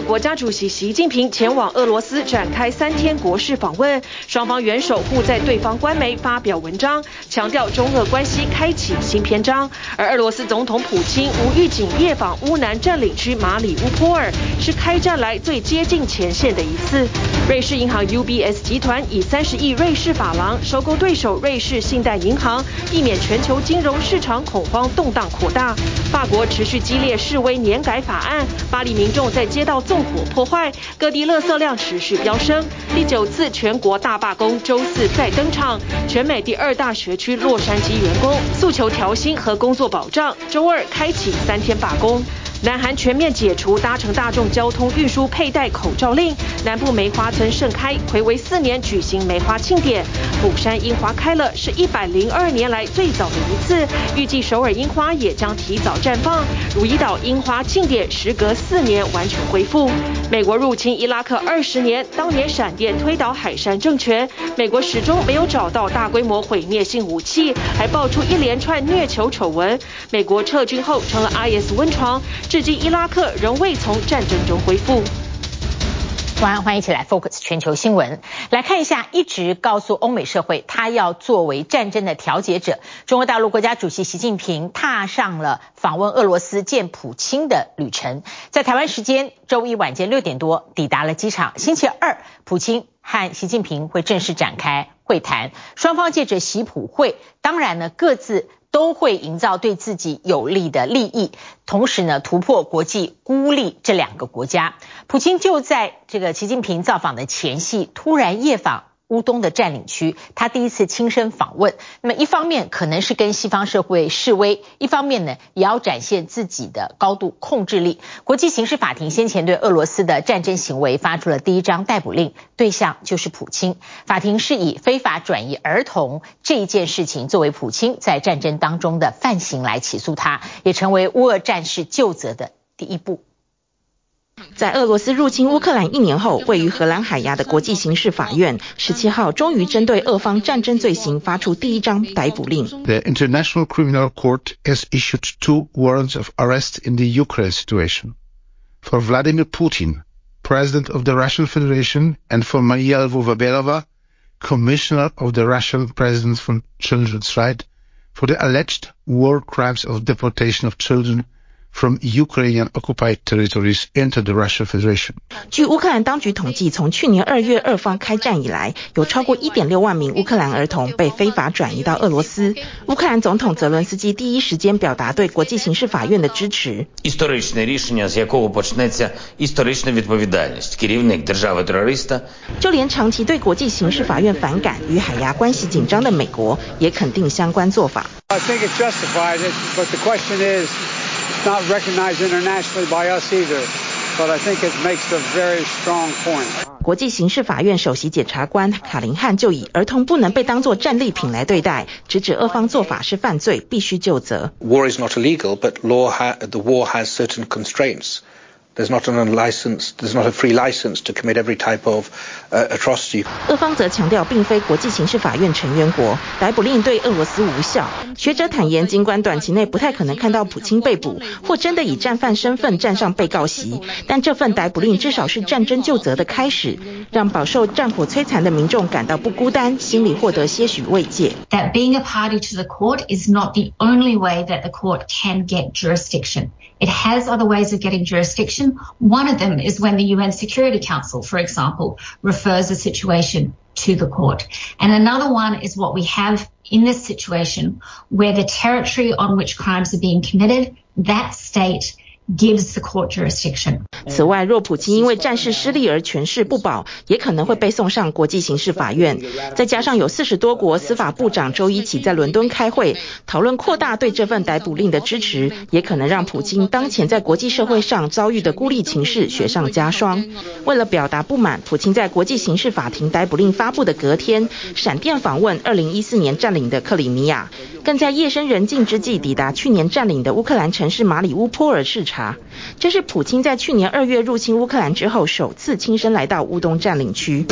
国家主席习近平前往俄罗斯展开三天国事访问，双方元首互在对方官媒发表文章，强调中俄关系开启新篇章。而俄罗斯总统普京无预警夜访乌南占领区马里乌波尔，是开战来最接近前线的一次。瑞士银行 UBS 集团以三十亿瑞士法郎收购对手瑞士信贷银行，避免全球金融市场恐慌动荡扩大。法国持续激烈示威年改法案，巴黎民众在街道纵火破坏，各地垃圾量持续飙升。第九次全国大罢工周四再登场，全美第二大学区洛杉矶员工诉求调薪和工作保障，周二开启三天罢工。南韩全面解除搭乘大众交通运输佩戴口罩令，南部梅花村盛开，睽违四年举行梅花庆典。釜山樱花开了，是一百零二年来最早的一次。预计首尔樱花也将提早绽放。汝矣岛樱花庆典时隔四年完全恢复。美国入侵伊拉克二十年，当年闪电推倒海珊政权，美国始终没有找到大规模毁灭性武器，还爆出一连串虐囚丑闻。美国撤军后成了 IS 温床。至今，伊拉克仍未从战争中恢复。晚安，欢迎一起来 Focus 全球新闻，来看一下，一直告诉欧美社会，他要作为战争的调解者。中国大陆国家主席习近平踏上了访问俄罗斯见普京的旅程，在台湾时间周一晚间六点多抵达了机场。星期二，普京和习近平会正式展开会谈，双方借着习普会，当然呢各自。都会营造对自己有利的利益，同时呢，突破国际孤立这两个国家。普京就在这个习近平造访的前夕，突然夜访。乌东的占领区，他第一次亲身访问。那么一方面可能是跟西方社会示威，一方面呢也要展现自己的高度控制力。国际刑事法庭先前对俄罗斯的战争行为发出了第一张逮捕令，对象就是普京。法庭是以非法转移儿童这一件事情作为普京在战争当中的犯行来起诉他，也成为乌俄战事究责的第一步。在俄罗斯入侵乌克兰一年后，位于荷兰海牙的国际刑事法院十七号终于针对俄方战争罪行发出第一张逮捕令。The International Criminal Court has issued two warrants of arrest in the Ukraine situation for Vladimir Putin, President of the Russian Federation, and for Maria Lvova-Belova, Commissioner of the Russian President for Children's Rights, for the alleged war crimes of deportation of children. From Ukrainian occupied territories into the Russian Federation。据乌克兰当局统计，从去年二月俄方开战以来，有超过一点六万名乌克兰儿童被非法转移到俄罗斯。乌克兰总统泽伦斯基第一时间表达对国际刑事法院的支持。就连长期对国际刑事法院反感、与海牙关系紧张的美国，也肯定相关做法。I think it's justified, but the question is not recognized internationally by us either, but I think it makes a very strong point. 国际刑事法院首席检察官卡林汉就以儿童不能被当作战利品来对待，直指俄方做法是犯罪，必须就责。War is not illegal, but law ha the war has certain constraints. There's not a license, there's not a free license to commit every type of atrocity. 俄方则强调，并非国际刑事法院成员国，逮捕令对俄罗斯无效。学者坦言，尽管短期内不太可能看到普京被捕，或真的以战犯身份站上被告席，但这份逮捕令至少是战争究责的开始，让饱受战火摧残的民众感到不孤单，心里获得些许慰藉。That being a party to the court is not the only way that the court can get jurisdiction. It has other ways of getting jurisdiction. One of them is when the UN Security Council, for example, refers a situation to the court. And another one is what we have in this situation where the territory on which crimes are being committed, that state 此外，若普京因为战事失利而权势不保，也可能会被送上国际刑事法院。再加上有四十多国司法部长周一起在伦敦开会，讨论扩大对这份逮捕令的支持，也可能让普京当前在国际社会上遭遇的孤立情势雪上加霜。为了表达不满，普京在国际刑事法庭逮捕令发布的隔天，闪电访问二零一四年占领的克里米亚，更在夜深人静之际抵达去年占领的乌克兰城市马里乌波尔视察。这是普京在去年二月入侵乌克兰之后首次亲身来到乌东占领区。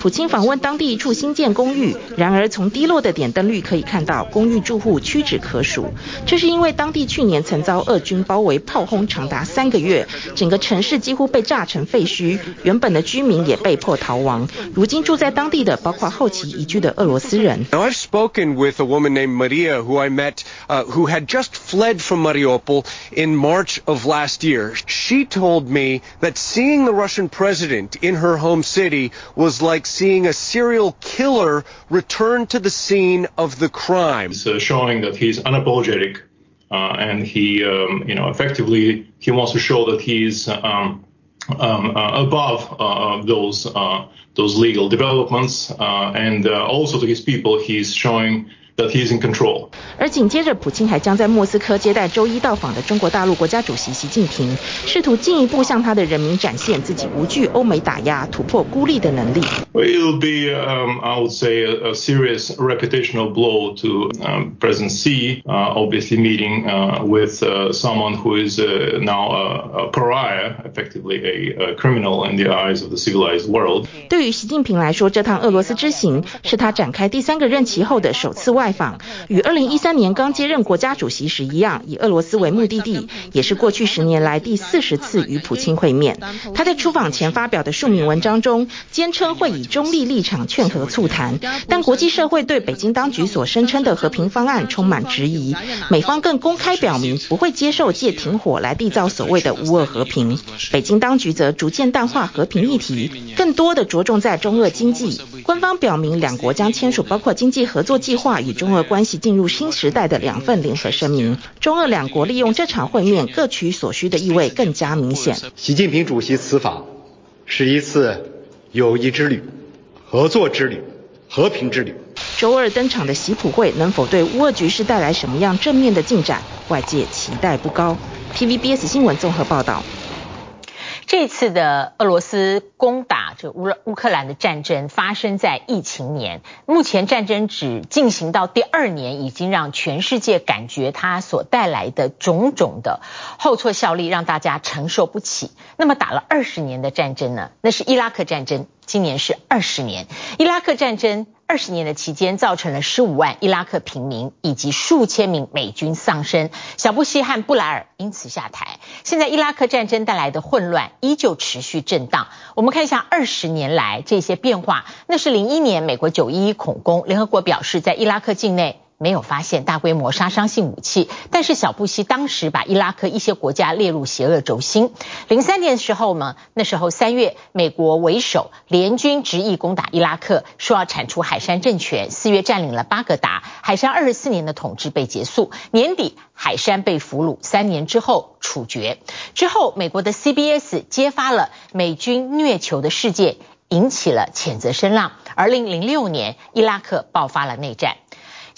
普京访问当地一处新建公寓，然而从低落的点灯率可以看到，公寓住户屈指可数。这是因为当地去年曾遭俄军包围炮轰长达三个月，整个城市几乎被炸成废墟，原本的居民也被迫逃亡。如今住在当地的包括后期移居的俄罗斯人。I've spoken with a woman named Maria who I met, uh, who had just fled from Mariupol in March of last year. She told me that seeing the Russian president in her home city was like seeing a serial killer return to the scene of the crime. It's uh, showing that he's unapologetic uh, and he, um, you know, effectively he wants to show that he's um, um, uh, above uh, those uh, those legal developments, uh, and also to his people, he's showing that he's in control. 而紧接着，普京还将在莫斯科接待周一到访的中国大陆国家主席习近平，试图进一步向他的人民展现自己无惧欧美打压、突破孤立的能力。It'll be, um, I would say, a, serious reputational blow to um, President Xi, uh, obviously meeting uh, with uh, someone who is uh, now a, a pariah, effectively a, a criminal in the eyes of the civilized world. 对于习近平来说，这趟俄罗斯之行是他展开第三个任期后的首次外访，与三年刚接任国家主席时一样，以俄罗斯为目的地，也是过去十年来第四十次与普京会面。他在出访前发表的署名文章中，坚称会以中立立场劝和促谈，但国际社会对北京当局所声称的和平方案充满质疑。美方更公开表明不会接受借停火来缔造所谓的乌俄和平。北京当局则逐渐淡化和平议题，更多的着重在中俄经济。官方表明两国将签署包括经济合作计划与中俄关系进入新时代的两份联合声明，中俄两国利用这场会面各取所需的意味更加明显。习近平主席此访是一次友谊之旅、合作之旅、和平之旅。周二登场的习普会能否对乌俄局势带来什么样正面的进展？外界期待不高。TVBS 新闻综合报道。这次的俄罗斯攻打这乌乌克兰的战争发生在疫情年，目前战争只进行到第二年，已经让全世界感觉它所带来的种种的后挫效力，让大家承受不起。那么打了二十年的战争呢？那是伊拉克战争，今年是二十年，伊拉克战争。二十年的期间，造成了十五万伊拉克平民以及数千名美军丧生，小布希和布莱尔因此下台。现在伊拉克战争带来的混乱依旧持续震荡。我们看一下二十年来这些变化。那是零一年美国九一一恐攻，联合国表示在伊拉克境内。没有发现大规模杀伤性武器，但是小布希当时把伊拉克一些国家列入邪恶轴心。零三年的时候嘛，那时候三月，美国为首联军执意攻打伊拉克，说要铲除海山政权。四月占领了巴格达，海山二十四年的统治被结束。年底，海山被俘虏，三年之后处决。之后，美国的 CBS 揭发了美军虐囚的事件，引起了谴责声浪。二零零六年，伊拉克爆发了内战。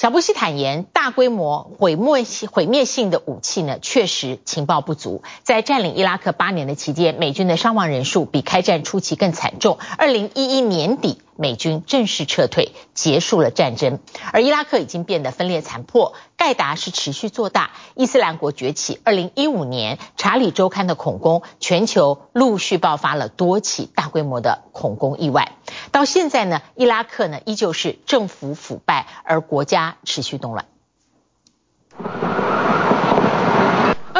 小布希坦言，大规模毁灭性毁灭性的武器呢，确实情报不足。在占领伊拉克八年的期间，美军的伤亡人数比开战初期更惨重。二零一一年底，美军正式撤退，结束了战争。而伊拉克已经变得分裂残破，盖达是持续做大，伊斯兰国崛起。二零一五年，查理周刊的恐攻，全球陆续爆发了多起大规模的恐攻意外。到现在呢，伊拉克呢依旧是政府腐败，而国家持续动乱。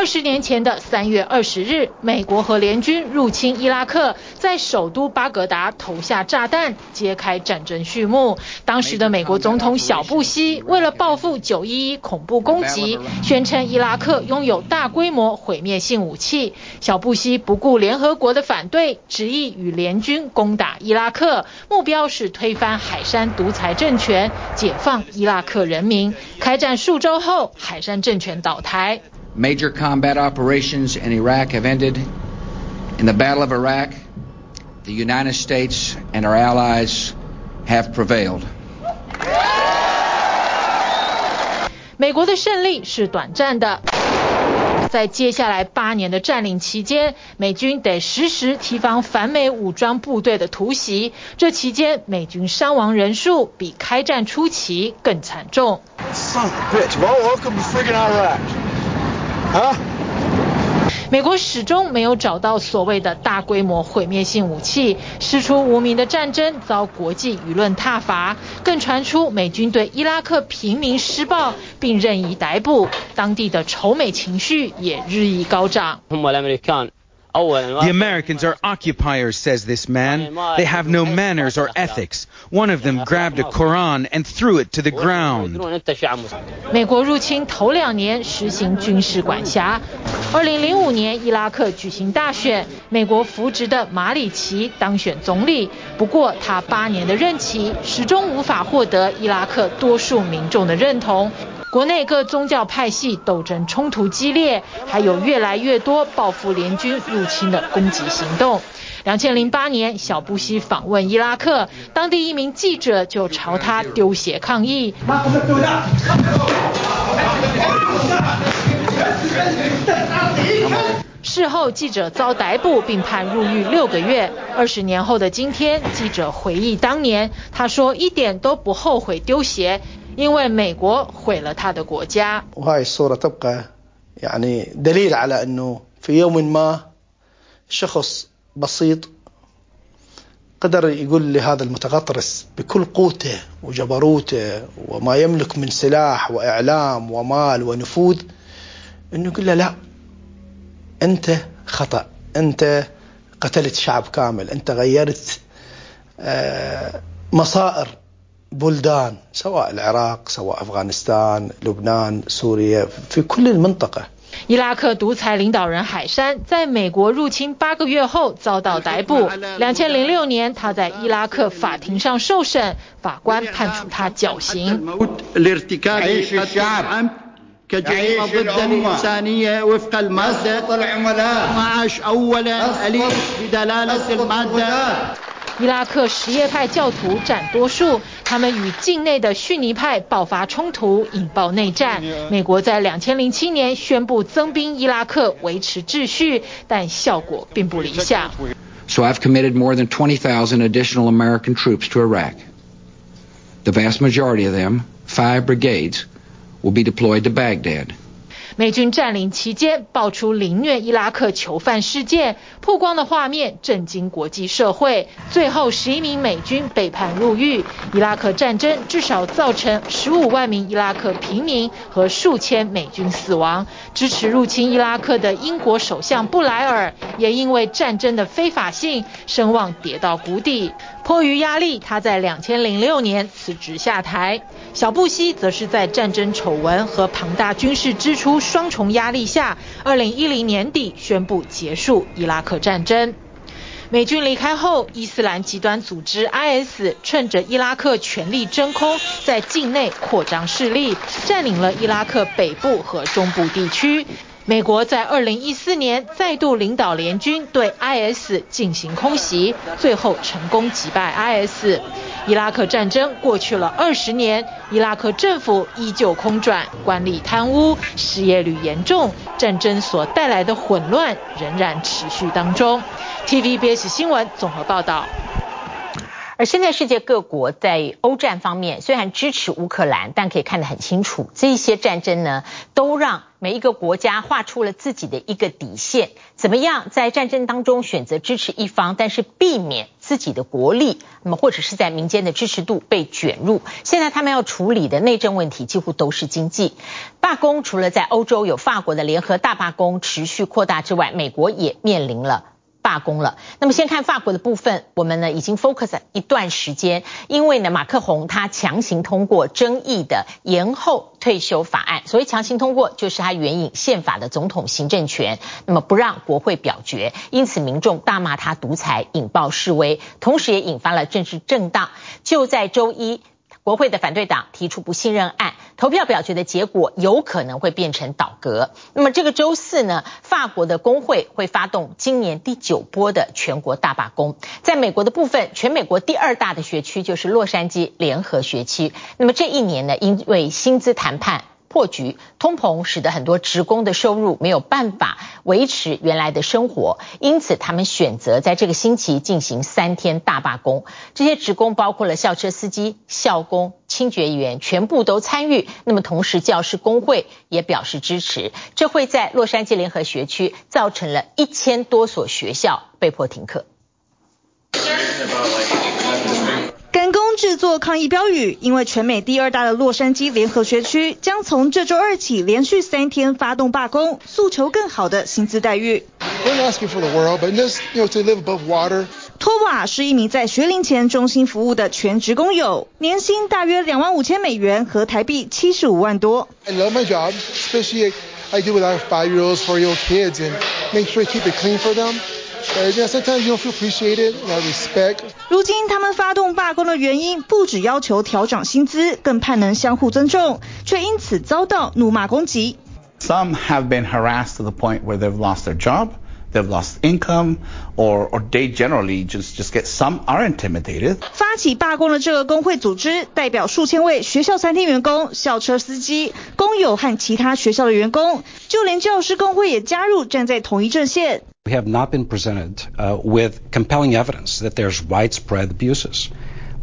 二十年前的三月二十日，美国和联军入侵伊拉克，在首都巴格达投下炸弹，揭开战争序幕。当时的美国总统小布希为了报复九一一恐怖攻击，宣称伊拉克拥有大规模毁灭性武器。小布希不顾联合国的反对，执意与联军攻打伊拉克，目标是推翻海山独裁政权，解放伊拉克人民。开战数周后，海山政权倒台。Major combat operations in Iraq have ended. In the Battle of Iraq, the United States and our allies have prevailed. 美国的胜利是短暂的，在接下来八年的占领期间，美军得实时提防反美武装部队的突袭。这期间，美军伤亡人数比开战初期更惨重。美国始终没有找到所谓的大规模毁灭性武器，师出无名的战争遭国际舆论挞伐，更传出美军对伊拉克平民施暴并任意逮捕，当地的仇美情绪也日益高涨。The Americans are occupiers, says this man. They have no manners or ethics. One of them grabbed a Quran and threw it to the ground. 美国入侵头两年实行军事管辖。二零零五年伊拉克举行大选，美国扶植的马里奇当选总理。不过他八年的任期始终无法获得伊拉克多数民众的认同。 国内各宗教派系斗争冲突激烈，还有越来越多报复联军入侵的攻击行动。两千零八年，小布希访问伊拉克，当地一名记者就朝他丢鞋抗议。事后，记者遭逮捕并判入狱六个月。二十年后的今天，记者回忆当年，他说一点都不后悔丢鞋。因为美国毁了他的国家。وهاي الصورة تبقى يعني دليل على أنه في يوم ما شخص بسيط قدر يقول لهذا المتغطرس بكل قوته وجبروته وما يملك من سلاح وإعلام ومال ونفوذ أنه يقول له لا أنت خطأ أنت قتلت شعب كامل أنت غيرت مصائر بلدان سواء العراق سواء أفغانستان لبنان سوريا في كل المنطقة 伊拉克独裁领导人海珊在美国入侵八个月后遭到逮捕。两千零六年，他在伊拉克法庭上受审，法官判处他绞刑。 伊拉克什叶派教徒占多数，他们与境内的逊尼派爆发冲突，引爆内战。美国在两千零七年宣布增兵伊拉克维持秩序，但效果并不理想。So I've committed more than 20,000 additional American troops to Iraq. The vast majority of them, five brigades, will be deployed to Baghdad. 美军占领期间爆出凌虐伊拉克囚犯事件，曝光的画面震惊国际社会。最后十一名美军被判入狱。伊拉克战争至少造成十五万名伊拉克平民和数千美军死亡。支持入侵伊拉克的英国首相布莱尔也因为战争的非法性，声望跌到谷底。迫于压力，他在两千零六年辞职下台。小布希则是在战争丑闻和庞大军事支出双重压力下，二零一零年底宣布结束伊拉克战争。美军离开后，伊斯兰极端组织 IS 趁着伊拉克权力真空，在境内扩张势力，占领了伊拉克北部和中部地区。美国在二零一四年再度领导联军对 IS 进行空袭，最后成功击败 IS。伊拉克战争过去了二十年，伊拉克政府依旧空转，官吏贪污，失业率严重，战争所带来的混乱仍然持续当中。TVBS 新闻综合报道。而现在世界各国在欧战方面虽然支持乌克兰，但可以看得很清楚，这些战争呢，都让每一个国家画出了自己的一个底线。怎么样在战争当中选择支持一方，但是避免自己的国力，那么或者是在民间的支持度被卷入。现在他们要处理的内政问题几乎都是经济罢工。除了在欧洲有法国的联合大罢工持续扩大之外，美国也面临了。罢工了。那么先看法国的部分，我们呢已经 focus 一段时间，因为呢马克宏他强行通过争议的延后退休法案，所谓强行通过就是他援引宪法的总统行政权，那么不让国会表决，因此民众大骂他独裁，引爆示威，同时也引发了政治震荡。就在周一。国会的反对党提出不信任案，投票表决的结果有可能会变成倒戈。那么这个周四呢，法国的工会会发动今年第九波的全国大罢工。在美国的部分，全美国第二大的学区就是洛杉矶联合学区。那么这一年呢，因为薪资谈判破局，通膨使得很多职工的收入没有办法维持原来的生活，因此他们选择在这个星期进行三天大罢工。这些职工包括了校车司机、校工、清洁员，全部都参与。那么同时，教师工会也表示支持。这会在洛杉矶联合学区造成了一千多所学校被迫停课。制作抗议标语，因为全美第二大的洛杉矶联合学区将从这周二起连续三天发动罢工，诉求更好的薪资待遇。托瓦是一名在学龄前中心服务的全职工友，年薪大约两万五千美元和台币七十五万多。I love my job, especially I do with our five-year-olds, four-year-old kids, and make sure I keep it clean for them. 如今他们发动罢工的原因，不只要求调涨薪资，更盼能相互尊重，却因此遭到怒骂攻击。Some have been harassed to the point where they've lost their job, they've lost income, or or they generally just just get some are intimidated. 发起罢工的这个工会组织代表数千位学校餐厅员工、校车司机、工友和其他学校的员工，就连教师工会也加入，站在同一阵线。We have not been presented uh, with compelling evidence that there's widespread abuses.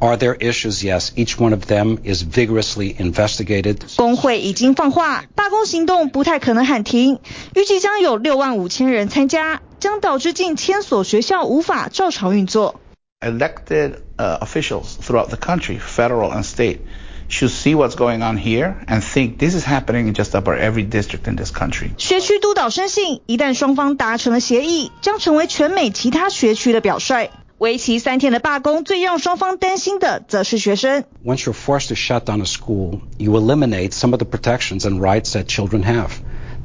Are there issues? Yes. Each one of them is vigorously investigated. 工会已经放话，罢工行动不太可能喊停，预计将有六万五千人参加，将导致近千所学校无法照常运作。Elected uh, officials throughout the country, federal and state, should see what's going on here and think this is happening in just about every district in this country. 学区督导深信，一旦双方达成了协议，将成为全美其他学区的表率。为期三天的罢工，最让双方担心的则是学生。Once you're forced to shut down a school, you eliminate some of the protections and rights that children have.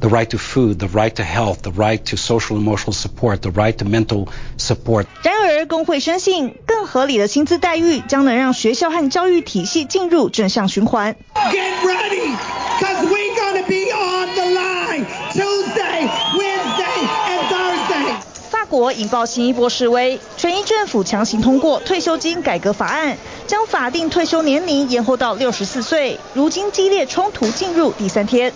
The right to food, the right to health, the right to social emotional support, the right to mental support. 然而，工会深信，更合理的薪资待遇将能让学校和教育体系进入正向循环。Get ready, 'cause we're gonna be on the line Tuesday, 国引爆新一波示威，权益政府强行通过退休金改革法案，将法定退休年龄延后到六十四岁。如今激烈冲突进入第三天。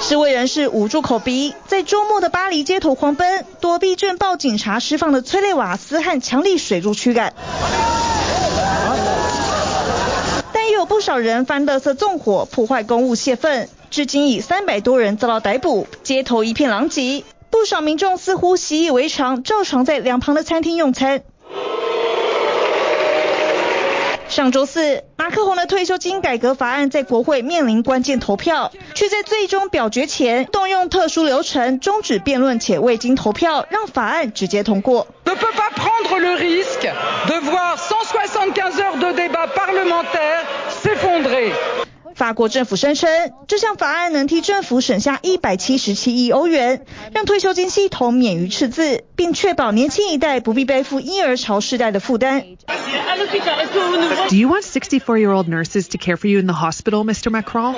示威人士捂住口鼻，在周末的巴黎街头狂奔，躲避镇暴警察释放的催泪瓦斯和强力水柱驱赶。但也有不少人翻垃圾纵火，破坏公物泄愤，至今已三百多人遭到逮捕，街头一片狼藉。不少民众似乎习以为常，照常在两旁的餐厅用餐。上周四，马克宏的退休金改革法案在国会面临关键投票，却在最终表决前动用特殊流程终止辩论且未经投票，让法案直接通过。法国政府声称，这项法案能替政府省下一百七十七亿欧元，让退休金系统免于赤字，并确保年轻一代不必背负婴儿潮世代的负担。Do you want 64-year-old nurses to care for you in the hospital, Mr. Macron?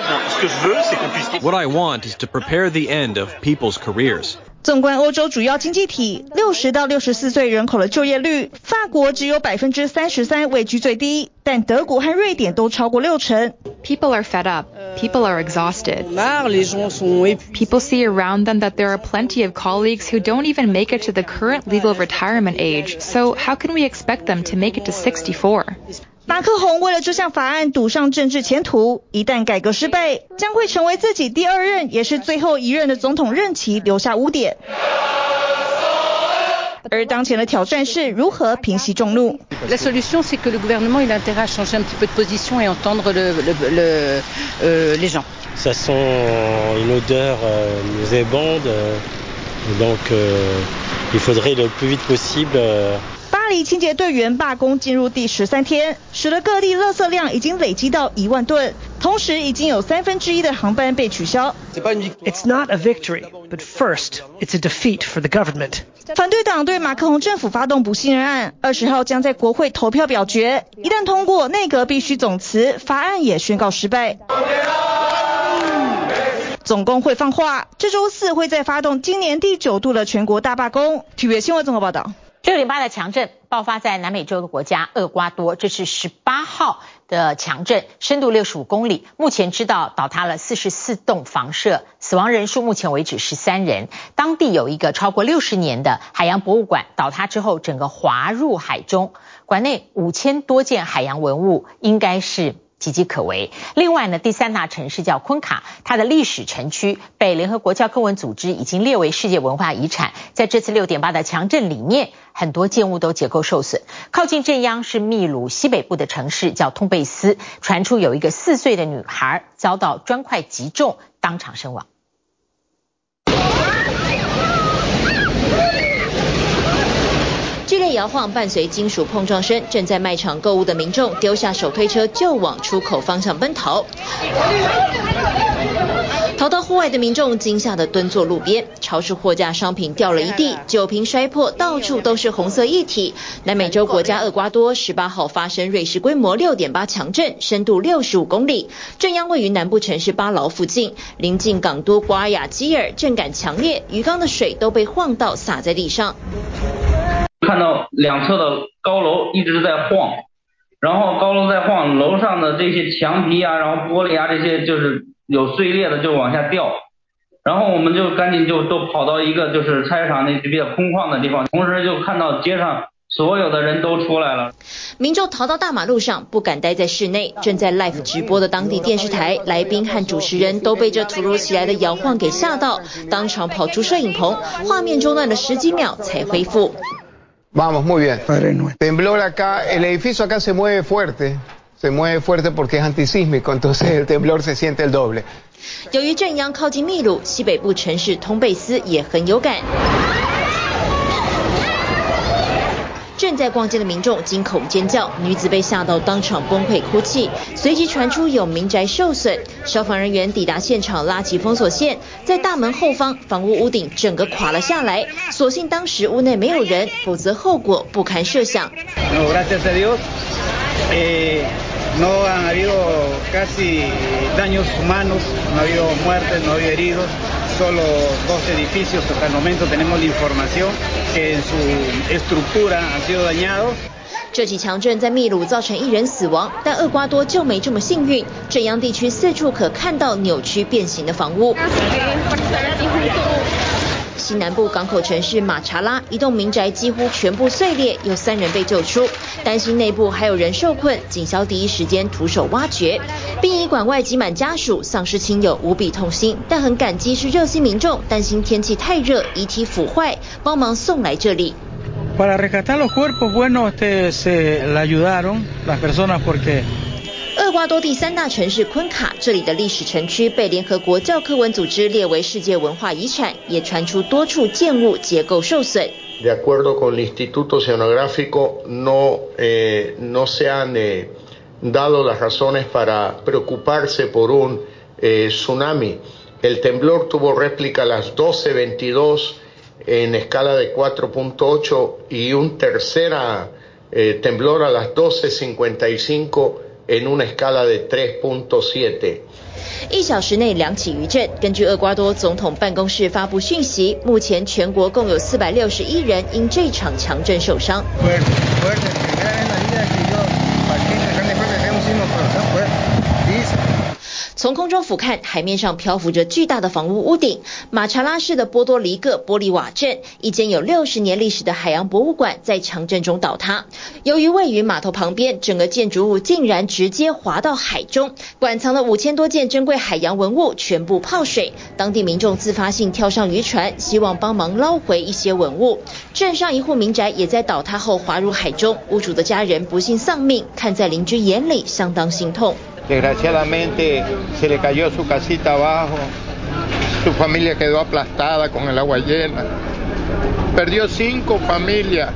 What I want is to prepare the end of people's careers. 纵观欧洲主要经济体，六十到六十四岁人口的就业率，法国只有百分之三十三，位居最低，但德国和瑞典都超过六成。People are fed up. People are exhausted. People see around them that there are plenty of colleagues who don't even make it to the current legal retirement age. So how can we expect them to make it to 64? 马克宏为了这项法案赌上政治前途，一旦改革失败，将会成为自己第二任也是最后一任的总统任期留下污点。而当前的挑战是如何平息众怒。巴黎清洁队员罢工进入第十三天，使得各地垃圾量已经累积到一万吨，同时已经有三分之一的航班被取消。It's not a victory, but first, it's a defeat for the government. 反对党对马克龙政府发动不信任案，二十号将在国会投票表决，一旦通过，内阁必须总辞，法案也宣告失败。总工会放话，这周四会再发动今年第九度的全国大罢工。体育新闻综合报道。六点八的强震爆发在南美洲的国家厄瓜多，这是十八号的强震，深度六十五公里，目前知道倒塌了四十四栋房舍，死亡人数目前为止十三人。当地有一个超过六十年的海洋博物馆倒塌之后，整个滑入海中，馆内五千多件海洋文物应该是。岌岌可危。另外呢，第三大城市叫昆卡，它的历史城区被联合国教科文组织已经列为世界文化遗产。在这次六点八的强震里面，很多建物都结构受损。靠近震央是秘鲁西北部的城市叫通贝斯，传出有一个四岁的女孩遭到砖块击中，当场身亡。剧烈摇晃伴随金属碰撞声，正在卖场购物的民众丢下手推车就往出口方向奔逃。逃到户外的民众惊吓地蹲坐路边，超市货架商品掉了一地，酒瓶摔破，到处都是红色液体。南美洲国家厄瓜多十八号发生瑞士规模六点八强震，深度六十五公里，震央位于南部城市巴劳附近，临近港都瓜亚基尔，震感强烈，鱼缸的水都被晃到洒在地上。看到两侧的高楼一直在晃，然后高楼在晃，楼上的这些墙皮啊，然后玻璃啊，这些就是有碎裂的就往下掉，然后我们就赶紧就都跑到一个就是菜市场那比较空旷的地方，同时就看到街上所有的人都出来了。民众逃到大马路上，不敢待在室内。正在 live 直播的当地电视台来宾和主持人都被这突如其来的摇晃给吓到，当场跑出摄影棚，画面中断了十几秒才恢复。Vamos, muy bien. Temblor acá, el edificio acá se mueve fuerte, se mueve fuerte porque es antisísmico, entonces el temblor se siente el doble. 由于震央靠近秘鲁，西北部城市通贝斯也很有感。 在逛街的民众惊恐尖叫，女子被吓到当场崩溃哭泣，随即传出有民宅受损，消防人员抵达现场拉起封锁线，在大门后方房屋屋顶整个垮了下来，所幸当时屋内没有人，否则后果不堪设想。这起强震在秘鲁造成一人死亡，但厄瓜多就没这么幸运，震央地区四处可看到扭曲变形的房屋。西南部港口城市马查拉，一栋民宅几乎全部碎裂，有三人被救出。担心内部还有人受困，警消第一时间徒手挖掘。殡仪馆外挤满家属，丧失亲友无比痛心，但很感激是热心民众，担心天气太热，遗体腐坏，帮忙送来这里。厄瓜多第三大城市昆卡，这里的历史城区被联合国教科文组织列为世界文化遗产，也传出多处建物结构受损。De acuerdo con el Instituto Oceanográfico, no, eh, no se han dado las razones para preocuparse por un tsunami. El temblor tuvo réplica a las 12.22 en escala de 4.8 y un tercera temblor a las 12.55 en una escala de 3.7。一小时内两起余震。根据厄瓜多总统办公室发布讯息，目前全国共有四百六十一人因这场强震受伤。从空中俯瞰，海面上漂浮着巨大的房屋屋顶。马查拉市的波多黎各玻利瓦镇，一间有六十年历史的海洋博物馆在强震中倒塌。由于位于码头旁边，整个建筑物竟然直接滑到海中，馆藏了五千多件珍贵海洋文物全部泡水。当地民众自发性跳上渔船，希望帮忙捞回一些文物。镇上一户民宅也在倒塌后滑入海中，屋主的家人不幸丧命，看在邻居眼里，相当心痛。Desgraciadamente se le cayó su casita abajo, su familia quedó aplastada con el agua llena, perdió cinco familias,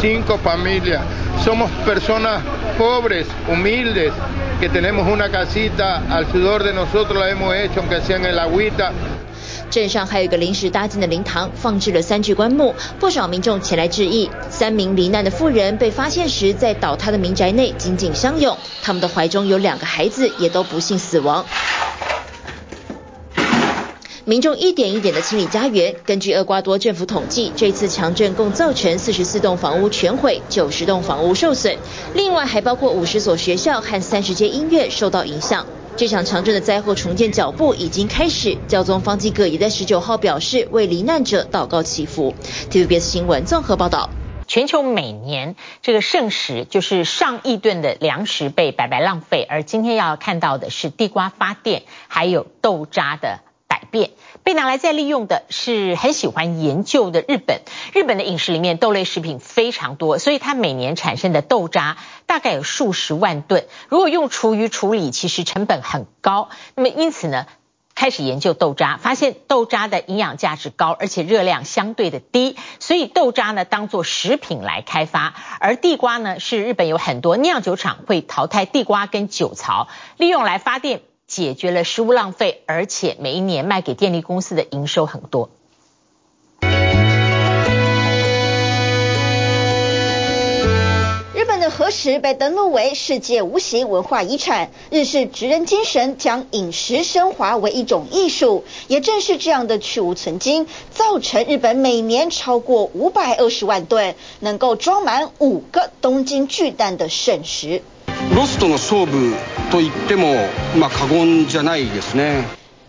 cinco familias. Somos personas pobres, humildes, que tenemos una casita al sudor de nosotros la hemos hecho, aunque sea en el agüita. 镇上还有一个临时搭建的灵堂，放置了三具棺木，不少民众前来致意。三名罹难的妇人被发现时，在倒塌的民宅内紧紧相拥，他们的怀中有两个孩子，也都不幸死亡。民众一点一点的清理家园。根据厄瓜多政府统计，这次强震共造成四十四栋房屋全毁，九十栋房屋受损，另外还包括五十所学校和三十间医院受到影响。这场强震的灾后重建脚步已经开始，教宗方济各也在十九号表示为罹难者祷告祈福。TVBS 新闻综合报道。全球每年这个剩食就是上亿吨的粮食被白白浪费，而今天要看到的是地瓜发电还有豆渣的百变。被拿来再利用的是很喜欢研究的日本。日本的饮食里面豆类食品非常多，所以它每年产生的豆渣大概有数十万吨。如果用厨余处理，其实成本很高。那么因此呢，开始研究豆渣，发现豆渣的营养价值高，而且热量相对的低，所以豆渣呢当做食品来开发。而地瓜呢，是日本有很多酿酒厂会淘汰地瓜跟酒槽，利用来发电。解决了食物浪费，而且每一年卖给电力公司的营收很多。日本的和食被登录为世界无形文化遗产。日式职人精神将饮食升华为一种艺术，也正是这样的去芜存菁，造成日本每年超过五百二十万吨，能够装满五个东京巨蛋的剩食。ロストの胜负と言ってもまあ过言じゃないですね。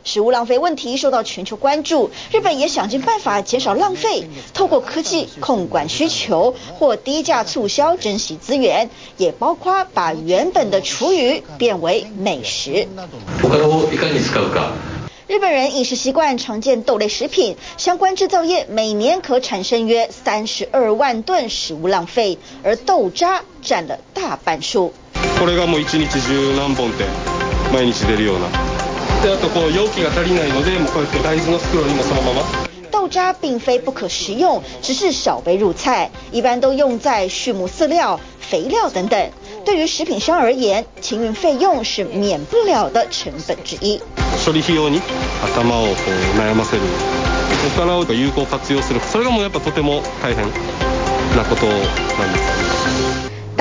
食物浪费问题受到全球关注，日本也想尽办法减少浪费，透过科技控管需求或低价促销珍惜资源，也包括把原本的厨余变为美食。日本人饮食习惯常见豆类食品，相关制造业每年可产生约三十二万吨食物浪费，而豆渣占了大半数。 これがもう一日中何本って毎日出るような。で、あとこう容器が足りないので、もうこうやって大豆の袋にもそのまま。豆渣并非不可食用，只是少被入菜，一般都用在畜牧饲料、肥料等等。对于食品商而言，清运费用是免不了的成本之一。処理费用に头をこう悩ませる。お金を有効活用する。それがもうやっぱとても大変なことなんです。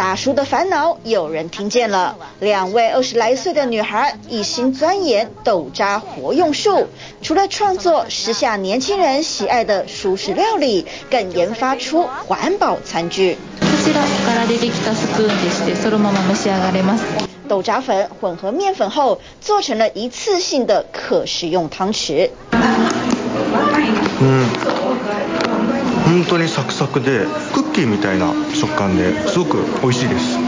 大叔的烦恼有人听见了。两位二十来岁的女孩一心钻研豆渣活用术，除了创作时下年轻人喜爱的蔬食料理，更研发出环保餐具。豆渣粉混合面粉后，做成了一次性的可食用汤匙。嗯。本当にサクサクでクッキーみたいな食感ですごく美味しいです。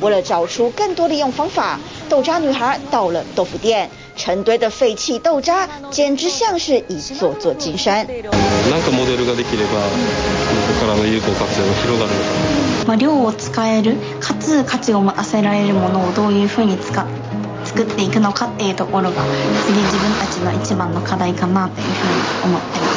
为了找出更多利用方法，豆渣女孩到了豆腐店，成堆的废弃豆渣简直像是一座座金山。何かモデルができれば、ここからの有効活用が広がる。まあ量を使えるかつ価値を持たせられるものをどういうふうに使っ作っていくのかっていうところが次自分たちの一番の课题かなというふうに思ってます。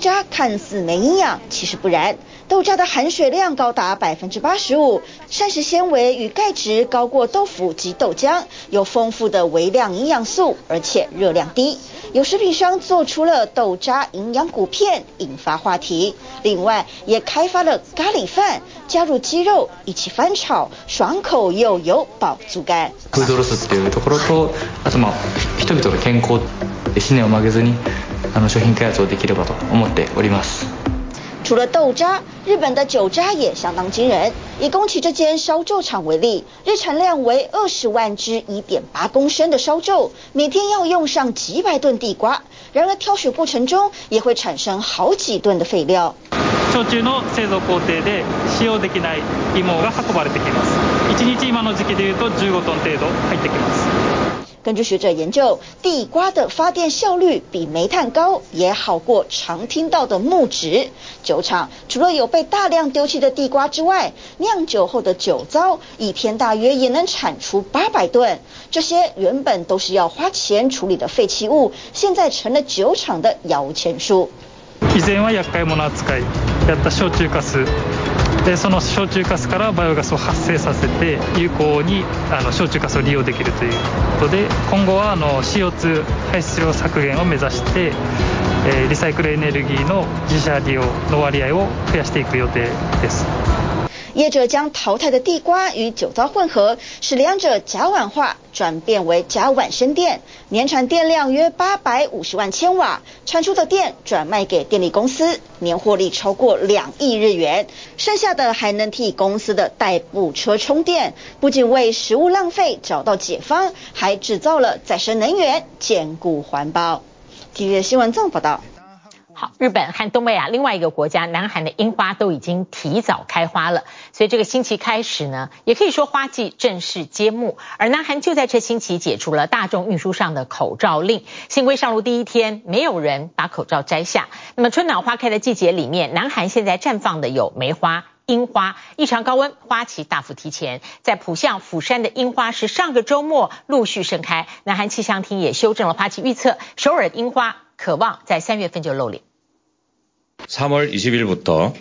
豆渣看似没营养，其实不然。豆渣的含水量高达百分之八十五，膳食纤维与钙质高过豆腐及豆浆，有丰富的微量营养素，而且热量低。有食品商做出了豆渣营养谷片，引发话题。另外，也开发了咖喱饭，加入鸡肉一起翻炒，爽口又有饱足感。フードロスっていうところと、あとまあ人々的健康で信念を曲げずに。 除了豆渣，日本的酒渣也相当惊人。以宫崎这间烧酎厂为例，日产量为二十万支一点八公升的烧酎，每天要用上几百吨地瓜。然而挑选过程中也会产生好几吨的废料。焼酎の制造工程で使用できない芋が运ばれてきます。一日今の时期でいうと15吨程度入ってきます。 根据学者研究，地瓜的发电效率比煤炭高，也好过常听到的木质。酒厂除了有被大量丢弃的地瓜之外，酿酒后的酒糟一天大约也能产出八百吨。这些原本都是要花钱处理的废弃物，现在成了酒厂的摇钱树。以前は厄介者扱いやった焼酎粕 でその焼酎カスからバイオガスを発生させて有効にあの焼酎カスを利用できるということで今後はあの CO2 排出量削減を目指して、えー、リサイクルエネルギーの自社利用の割合を増やしていく予定です。业者将淘汰的地瓜与酒糟混合，使两者甲烷化，转变为甲烷生电，年产电量约八百五十万千瓦，产出的电转卖给电力公司，年获利超过两亿日元，剩下的还能替公司的代步车充电，不仅为食物浪费找到解方，还制造了再生能源，兼顾环保。体育新闻综合报道。好，日本和东北亚另外一个国家，南韩的樱花都已经提早开花了，所以这个星期开始呢，也可以说花季正式揭幕。而南韩就在这星期解除了大众运输上的口罩令，新规上路第一天，没有人把口罩摘下。那么春暖花开的季节里面，南韩现在绽放的有梅花、樱花，异常高温，花期大幅提前。在浦项釜山的樱花是上个周末陆续盛开，南韩气象厅也修正了花期预测，首尔樱花可望在三月份就露脸。3월 20일부터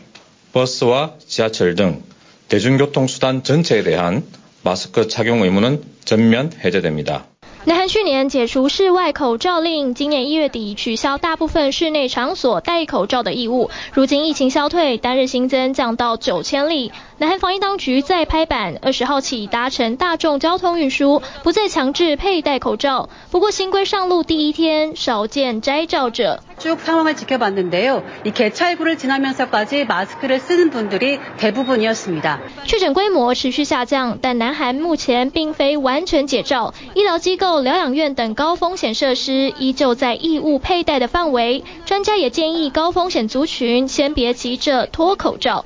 버스와 지하철 등 대중교통수단 전체에 대한 마스크 착용 의무는 전면 해제됩니다. 南韩去年解除室外口罩令，今年一月底取消大部分室内场所戴口罩的义务。如今疫情消退，单日新增降到九千例。南韩防疫当局再拍板，二十号起搭乘大众交通运输不再强制佩戴口罩。不过新规上路第一天，少见摘罩者。 쭉상황을지켜봤는데요이개찰구를지나면서까지마스크를쓰는분들이대부분이었습니다确诊规模持续下降，但南韩目前并非完全解罩，医疗机构、疗养院等高风险设施依旧在义务佩戴的范围。专家也建议高风险族群先别急着脱口罩。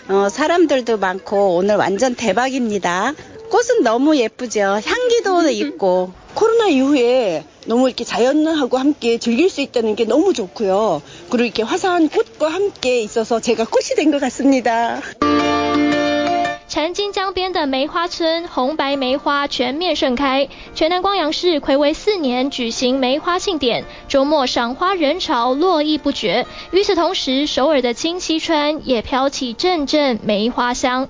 어 사람들도 많고 오늘 완전 대박입니다 꽃은 너무 예쁘죠 향기도 있고 코로나 이후에 너무 이렇게 자연하고 함께 즐길 수 있다는 게 너무 좋고요. 그리고 이렇게 화사한 꽃과 함께 있어서 제가 꽃이 된 것 같습니다. 禅津江边的梅花村，红白梅花全面盛开。全南光阳市睽违四年举行梅花庆典，周末赏花人潮络绎不绝。与此同时，首尔的清溪川也飘起阵阵梅花香。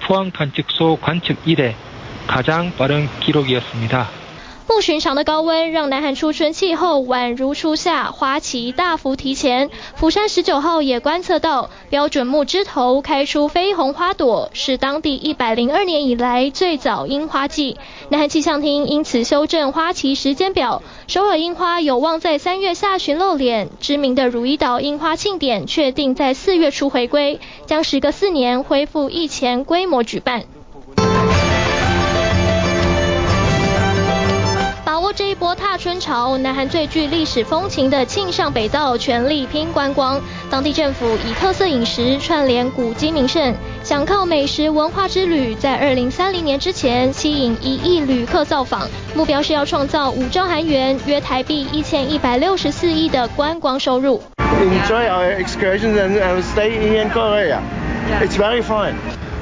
포항 관측소 관측 이래 가장 빠른 기록이었습니다. 不寻常的高温让南韩初春气候宛如初夏，花期大幅提前。釜山十九号也观测到标准木枝头开出绯红花朵，是当地一百零二年以来最早樱花季。南韩气象厅因此修正花期时间表，首尔樱花有望在三月下旬露脸。知名的汝矣岛樱花庆典确定在四月初回归，将时隔四年恢复疫前规模举办。这一波踏春潮，南韩最具历史风情的庆尚北道全力拼观光。当地政府以特色饮食串联古今名胜，想靠美食文化之旅，在二零三零年之前吸引一亿旅客造访，目标是要创造五兆韩元（约台币一千一百六十四亿）的观光收入。Enjoy our excursion and stay in Korea. It's very fun.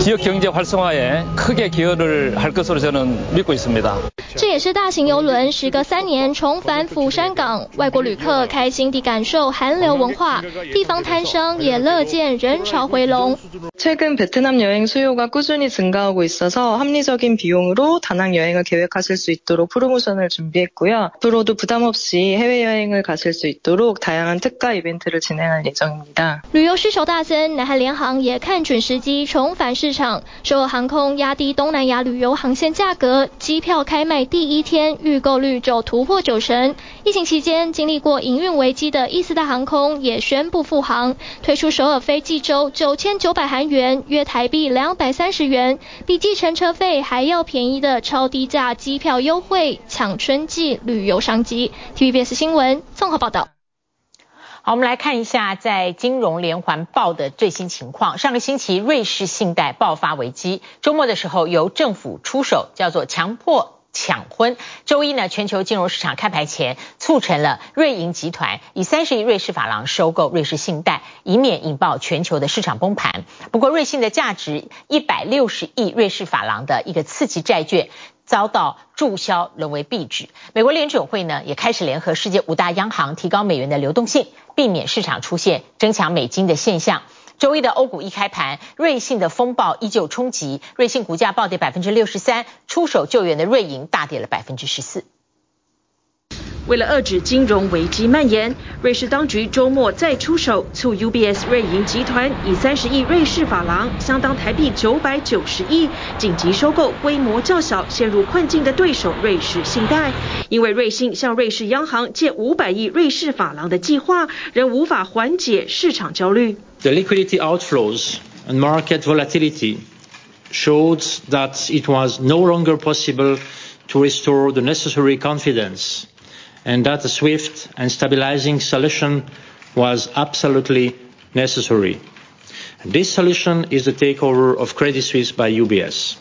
지역 경제 활성화에 크게 기여를 할 것으로 저는 믿고 있습니다. 这也是大型邮轮时隔三年重返釜山港，外国旅客开心地感受韩流文化，地方摊商也乐见人潮回笼。최근베트남여행수요가꾸준히증가하고있어서합리적인비용으로다낭여행을계획하실수있도록프로모션을준비했고요 앞으로도부담없이해외여행을가실수있도록다양한특가이벤트를진행할예정입니다旅游需求大增，南韩联航也看准时机重返市 场，首尔航空压低东南亚旅游航线价格，机票开卖第一天预购率就突破九成。疫情期间经历过营运危机的伊斯大航空也宣布复航，推出首尔飞济州九千九百韩元，约台币两百三十元，比计程车费还要便宜的超低价机票优惠，抢春季旅游商机。TVBS 新闻综合报道。好，我们来看一下在金融连环爆的最新情况。上个星期瑞士信贷爆发危机，周末的时候由政府出手，叫做强迫。抢婚，周一呢，全球金融市场开盘前促成了瑞银集团以三十亿瑞士法郎收购瑞士信贷，以免引爆全球的市场崩盘。不过，瑞信的价值一百六十亿瑞士法郎的一个次级债券遭到注销，沦为壁纸。美国联准会呢也开始联合世界五大央行提高美元的流动性，避免市场出现争抢美金的现象。周一的欧股一开盘，瑞信的风暴依旧冲击，瑞信股价暴跌百分之六十三，出手救援的瑞银大跌了百分之十四。为了遏制金融危机蔓延，瑞士当局周末再出手，促 UBS 瑞银集团以三十亿瑞士法郎（相当台币九百九十亿）紧急收购规模较小、陷入困境的对手瑞士信贷。因为瑞信向瑞士央行借五百亿瑞士法郎的计划，仍无法缓解市场焦虑。The liquidity outflows and market volatility showed that it was no longer possible to restore the necessary confidence. And that a swift and stabilizing solution was absolutely necessary. This solution is the takeover of Credit Suisse by UBS.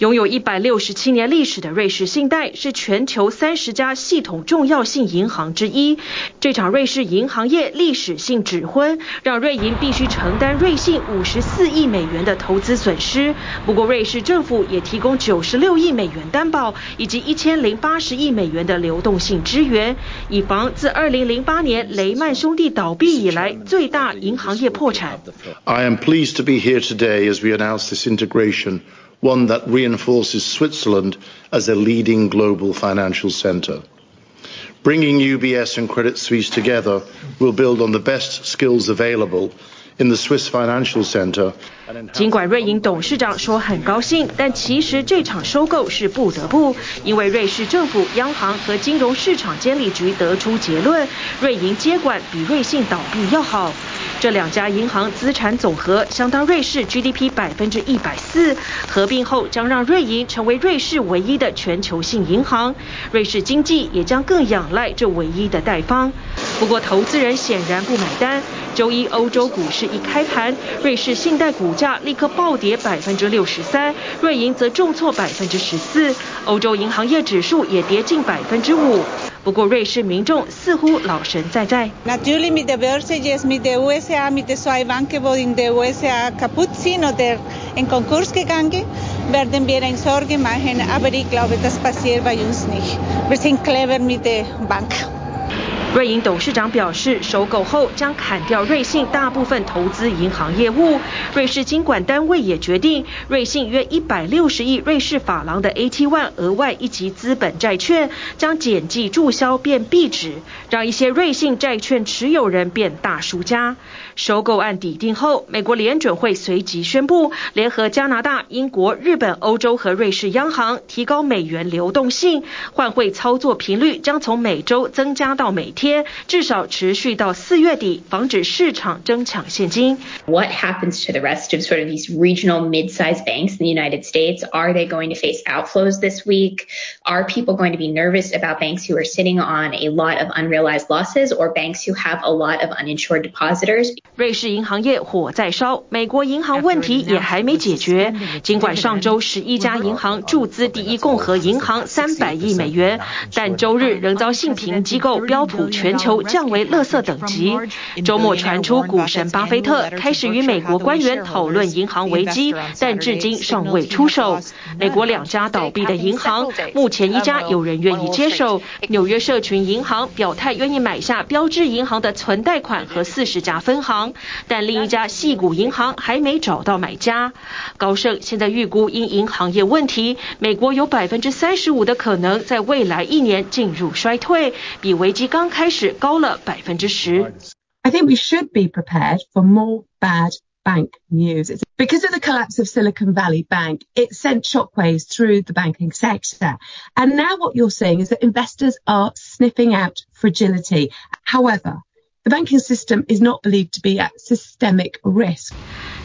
拥有一百六十七年历史的瑞士信贷是全球三十家系统重要性银行之一。这场瑞士银行业历史性指婚，让瑞银必须承担瑞信五十四亿美元的投资损失。不过，瑞士政府也提供九十六亿美元担保，以及一千零八十亿美元的流动性支援，以防自二零零八年雷曼兄弟倒闭以来最大银行业破产。I am pleased to be here today as we announce this integration. One that reinforces Switzerland as a leading global financial center. Bringing UBS and Credit Suisse together will build on the best skills available in the Swiss financial center. 尽管瑞银董事长说很高兴，但其实这场收购是不得不，因为瑞士政府、央行和金融市场监理局得出结论，瑞银接管比瑞信倒闭要好。这两家银行资产总和相当瑞士 GDP 百分之一百四，合并后将让瑞银成为瑞士唯一的全球性银行，瑞士经济也将更仰赖这唯一的贷方。不过，投资人显然不买单。周一欧洲股市一开盘，瑞士信贷股价立刻暴跌百分之六十三，瑞银则重挫百分之十四，欧洲银行业指数也跌近百分之五。不过，瑞士民众似乎老神在在。瑞银董事长表示，收购后将砍掉瑞信大部分投资银行业务。瑞士金管单位也决定，瑞信约一百六十亿瑞士法郎的 AT1 额外一级资本债券将减记注销变币值，让一些瑞信债券持有人变大输家。收购案抵定后，美国联准会随即宣布，联合加拿大、英国、日本、欧洲和瑞士央行提高美元流动性，换汇操作频率将从每周增加到每天。至少持续到四月底，防止市场争抢现金。What happens to the rest of sort of these regional mid-sized banks in the United States? Are they going to face outflows this week? Are people going to be nervous about banks who are sitting on a lot of unrealized losses or banks who have a lot of uninsured depositors? 瑞士银行业火在烧，美国银行问题也还没解决。尽管上周十一家银行注资第一共和银行三百亿美元，但周日仍遭信评机构标普。全球降为垃圾等级。周末传出股神巴菲特开始与美国官员讨论银行危机，但至今尚未出手。美国两家倒闭的银行，目前一家有人愿意接手。纽约社群银行表态愿意买下标志银行的存贷款和四十家分行，但另一家矽谷银行还没找到买家。高盛现在预估因银行业问题，美国有百分之三十五的可能在未来一年进入衰退，比危机刚开始高了百分之十。I think we should be prepared for more bad bank news. Because of the collapse of Silicon Valley Bank, it sent shockwaves through the banking sector. And now what you're seeing is that investors are sniffing out fragility. However, the banking system is not believed to be at systemic risk.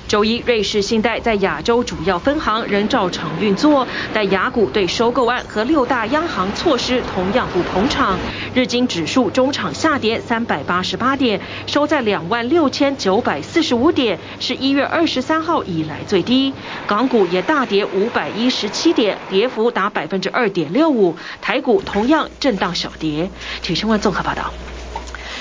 周一，瑞士信贷在亚洲主要分行仍照常运作，但雅股对收购案和六大央行措施同样不捧场。日经指数中场下跌三百八十八点，收在两万六千九百四十五点，是一月二十三号以来最低。港股也大跌五百一十七点，跌幅达百分之二点六五。台股同样震荡小跌。体育新闻综合报道。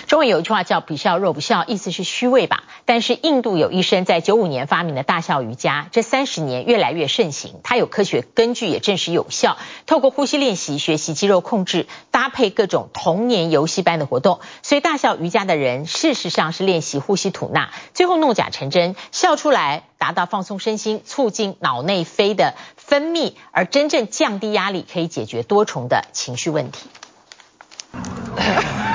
中文有一句话叫“比笑若不笑”，意思是虚伪吧？但是印度有医生在九五年发明的大笑瑜伽，这三十年越来越盛行，它有科学根据，也证实有效。透过呼吸练习学习肌肉控制，搭配各种童年游戏般的活动，所以大笑瑜伽的人事实上是练习呼吸吐纳，最后弄假成真，笑出来达到放松身心、促进脑内啡的分泌，而真正降低压力，可以解决多重的情绪问题。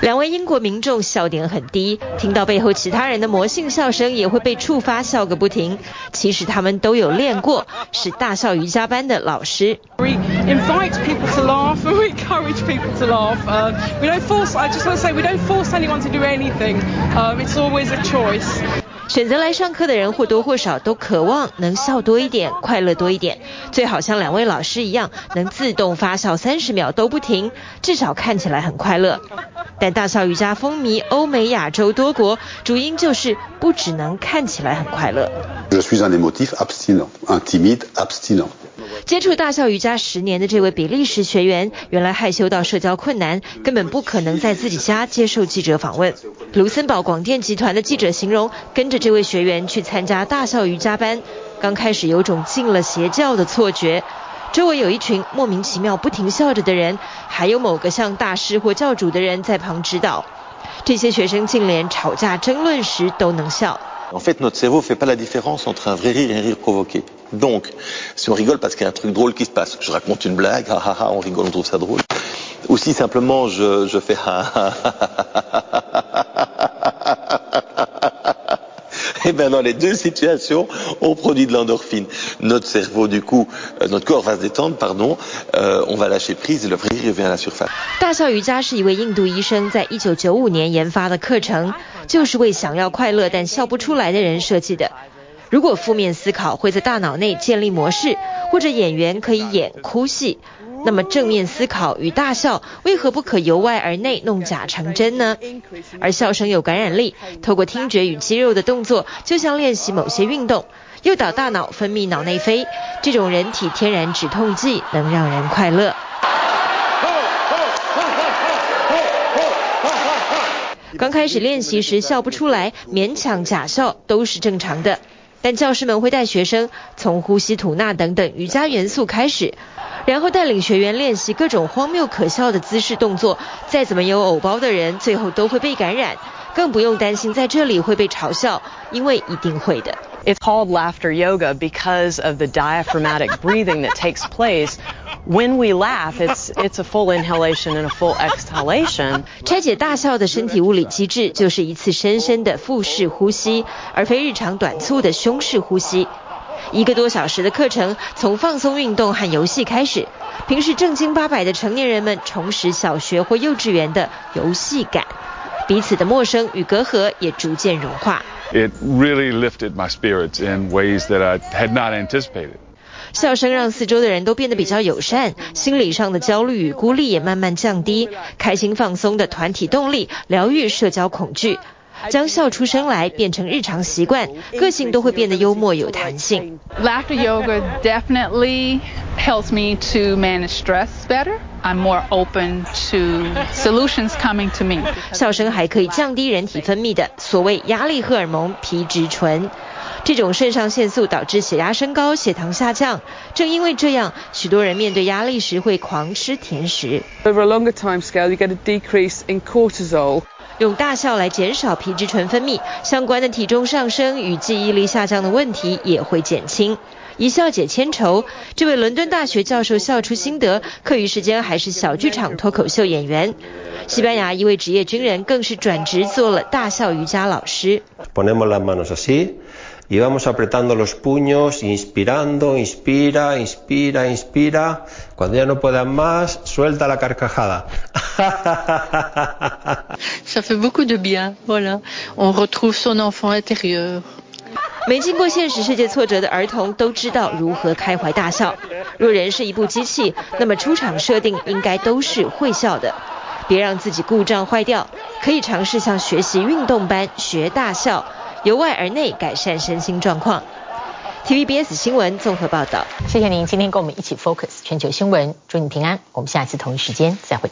两位英国民众笑点很低，听到背后其他人的魔性笑声也会被触发笑个不停。其实他们都有练过，是大笑瑜伽班的老师。We invite people to laugh and we encourage people to laugh. We don't force. I just want to say we don't force anyone to do anything. It's always a choice. 选择来上课的人或多或少都渴望能笑多一点，快乐多一点，最好像两位老师一样，能自动发笑三十秒都不停，至少看起来很快乐。但大笑瑜伽风靡欧美亚洲多国，主因就是不只能看起来很快乐。接触大笑瑜伽十年的这位比利时学员，原来害羞到社交困难，根本不可能在自己家接受记者访问。卢森堡广电集团的记者形容，跟着这位学员去参加大笑瑜伽班，刚开始有种进了邪教的错觉。周围有一群莫名其妙不停笑着的人，还有某个像大师或教主的人在旁指导。这些学生竟连吵架争论时都能笑。大笑瑜伽是一位印度医生在一九九五年研发的课程，就是为想要快乐但笑不出来的人设计的。 如果负面思考会在大脑内建立模式，或者演员可以演哭戏。那么正面思考与大笑为何不可由外而内弄假成真呢？而笑声有感染力，透过听觉与肌肉的动作，就像练习某些运动，诱导大脑分泌脑内啡，这种人体天然止痛剂能让人快乐。刚开始练习时笑不出来，勉强假笑都是正常的，但教师们会带学生从呼吸吐纳等等瑜伽元素开始。然后带领学员练习各种荒谬可笑的姿势动作，再怎么有偶包的人，最后都会被感染，更不用担心在这里会被嘲笑，因为一定会的。It's called laughter yoga because of the diaphragmatic breathing that takes place when we laugh. It's it's a full inhalation and a full exhalation. 拆解大笑的身体物理机制，就是一次深深的腹式呼吸，而非日常短促的胸式呼吸。一个多小时的课程，从放松运动和游戏开始。平时正经八百的成年人们重拾小学或幼稚园的游戏感，彼此的陌生与隔阂也逐渐融化。It really lifted my spirits in ways that I had not anticipated. 笑声让四周的人都变得比较友善，心理上的焦虑与孤立也慢慢降低。开心放松的团体动力，疗愈社交恐惧。将笑出声来变成日常习惯，个性都会变得幽默有弹性。Laughter yoga definitely helps me to manage stress better. I'm more open to solutions coming to me. 笑声还可以降低人体分泌的所谓压力荷尔蒙皮质醇。这种肾上腺素导致血压升高、血糖下降。正因为这样，许多人面对压力时会狂吃甜食。Over a longer time scale, you get a decrease in cortisol. 用大笑来减少皮质醇分泌，相关的体重上升与记忆力下降的问题也会减轻。一笑解千愁，这位伦敦大学教授笑出心得，课余时间还是小剧场脱口秀演员。西班牙一位职业军人更是转职做了大笑瑜伽老师。Y vamos apretando los puños, inspirando, inspira, inspira, inspira. Cuando ya no puedas más, suelta la carcajada. Ça fait beaucoup de bien, voilà. On retrouve son enfant intérieur. 没经过现实世界挫折的儿童都知道如何开怀大笑。若人是一部机器，那么出厂设定应该都是会笑的。别让自己故障坏掉，可以尝试像学习运动般学大笑，由外而内改善身心状况。TVBS 新闻综合报道。谢谢您今天跟我们一起 focus 全球新闻，祝你平安。我们下次同一时间再会。